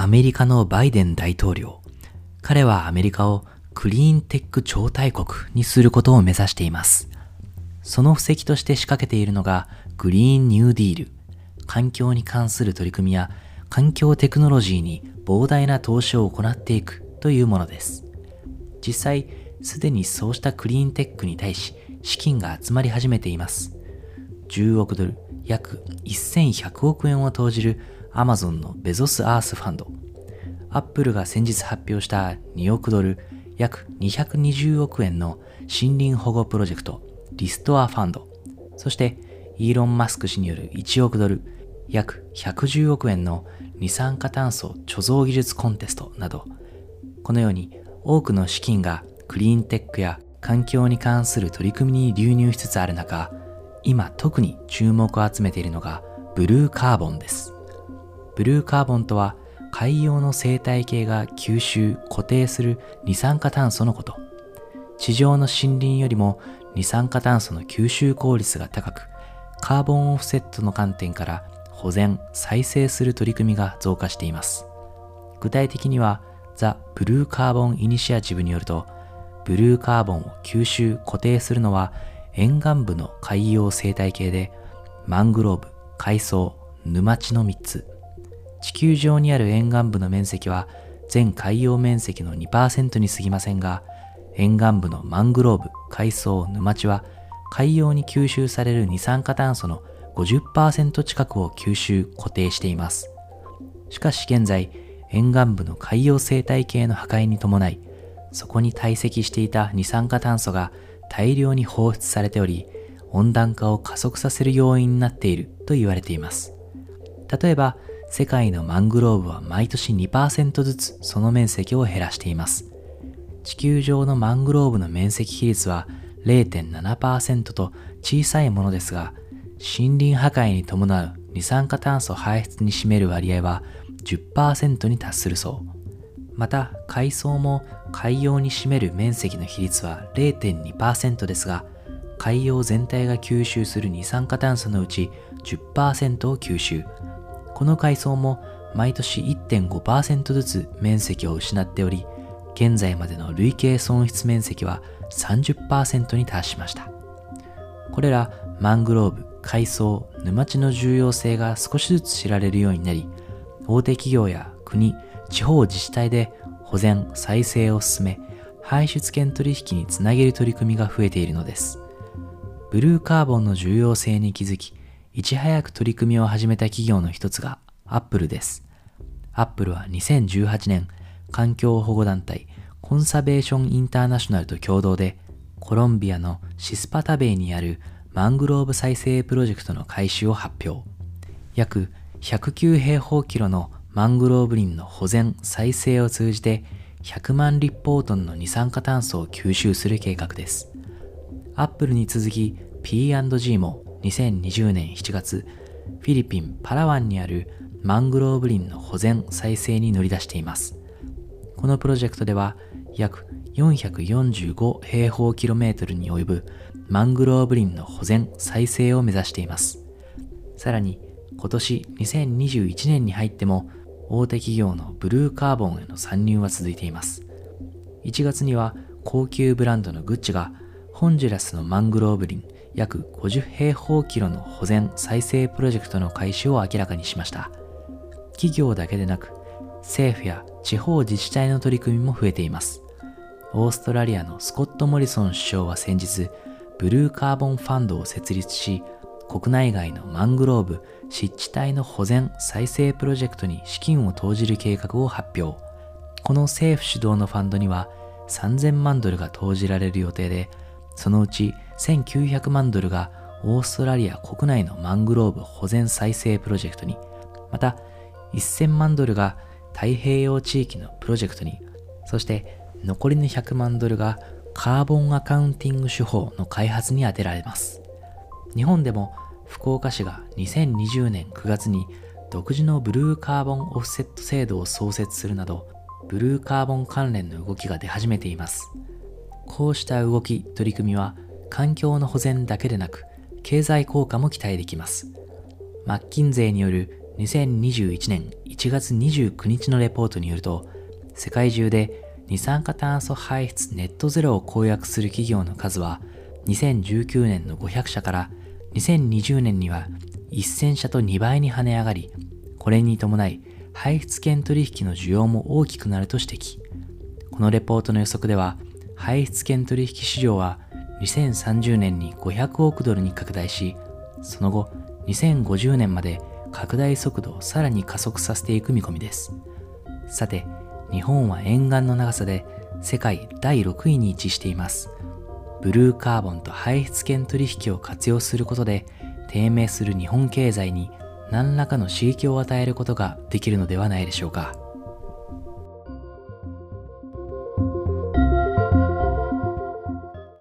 アメリカのバイデン大統領。彼はアメリカをクリーンテック超大国にすることを目指しています。その布石として仕掛けているのがグリーンニューディール。環境に関する取り組みや環境テクノロジーに膨大な投資を行っていくというものです。実際、すでにそうしたクリーンテックに対し資金が集まり始めています。10億ドル、約1100億円を投じるアマゾンのベゾスアースファンド、アップルが先日発表した2億ドル、約220億円の森林保護プロジェクト、リストアファンド、そしてイーロン・マスク氏による1億ドル、約110億円の二酸化炭素貯蔵技術コンテストなど、このように多くの資金がクリーンテックや環境に関する取り組みに流入しつつある中、今特に注目を集めているのがブルーカーボンです。ブルーカーボンとは海洋の生態系が吸収、固定する二酸化炭素のこと。地上の森林よりも二酸化炭素の吸収効率が高く、カーボンオフセットの観点から保全、再生する取り組みが増加しています。具体的には、ザ・ブルーカーボン・イニシアチブによると、ブルーカーボンを吸収、固定するのは沿岸部の海洋生態系で、マングローブ、海藻、沼地の3つ。地球上にある沿岸部の面積は全海洋面積の2%に過ぎませんが、沿岸部のマングローブ、海藻、沼地は海洋に吸収される二酸化炭素の50%近くを吸収固定しています。しかし現在、沿岸部の海洋生態系の破壊に伴い、そこに堆積していた二酸化炭素が大量に放出されており、温暖化を加速させる要因になっていると言われています。例えば、世界のマングローブは毎年2%ずつその面積を減らしています。地球上のマングローブの面積比率は0.7%と小さいものですが、森林破壊に伴う二酸化炭素排出に占める割合は10%に達するそう。また海藻も海洋に占める面積の比率は0.2%ですが海洋全体が吸収する二酸化炭素のうち10%を吸収この海藻も毎年1.5%ずつ面積を失っており現在までの累計損失面積は30%に達しましたこれらマングローブ海藻沼地の重要性が少しずつ知られるようになり大手企業や国地方自治体で保全、再生を進め、排出権取引につなげる取り組みが増えているのです。ブルーカーボンの重要性に気づき、いち早く取り組みを始めた企業の一つがアップルです。アップルは2018年、環境保護団体コンサベーションインターナショナルと共同で、コロンビアのシスパタベイにあるマングローブ再生プロジェクトの開始を発表。約109平方キロのマングローブ林の保全・再生を通じて100万立方トンの二酸化炭素を吸収する計画です。アップルに続き P&G も2020年7月、フィリピン・パラワンにあるマングローブ林の保全・再生に乗り出しています。このプロジェクトでは約445平方キロメートルに及ぶマングローブ林の保全・再生を目指しています。さらに今年2021年に入っても大手企業のブルーカーボンへの参入は続いています。1月には高級ブランドのグッチがホンジュラスのマングローブ林約50平方キロの保全再生プロジェクトの開始を明らかにしました。企業だけでなく政府や地方自治体の取り組みも増えています。オーストラリアのスコット・モリソン首相は先日、ブルーカーボンファンドを設立し、国内外のマングローブ、湿地帯の保全・再生プロジェクトに資金を投じる計画を発表。この政府主導のファンドには3000万ドルが投じられる予定で、そのうち1900万ドルがオーストラリア国内のマングローブ保全再生プロジェクトに、また1000万ドルが太平洋地域のプロジェクトに、そして残りの100万ドルがカーボンアカウンティング手法の開発に充てられます。日本でも福岡市が2020年9月に独自のブルーカーボンオフセット制度を創設するなどブルーカーボン関連の動きが出始めていますこうした動き取り組みは環境の保全だけでなく経済効果も期待できますマッキンゼーによる2021年1月29日のレポートによると、世界中で二酸化炭素排出ネットゼロを公約する企業の数は2019年の500社から2020年には1000社と2倍に跳ね上がり、これに伴い排出権取引の需要も大きくなると指摘。このレポートの予測では、排出権取引市場は2030年に500億ドルに拡大し、その後2050年まで拡大速度をさらに加速させていく見込みです。さて、日本は沿岸の長さで世界第6位に位置しています。ブルーカーボンと排出権取引を活用することで低迷する日本経済に何らかの刺激を与えることができるのではないでしょうか。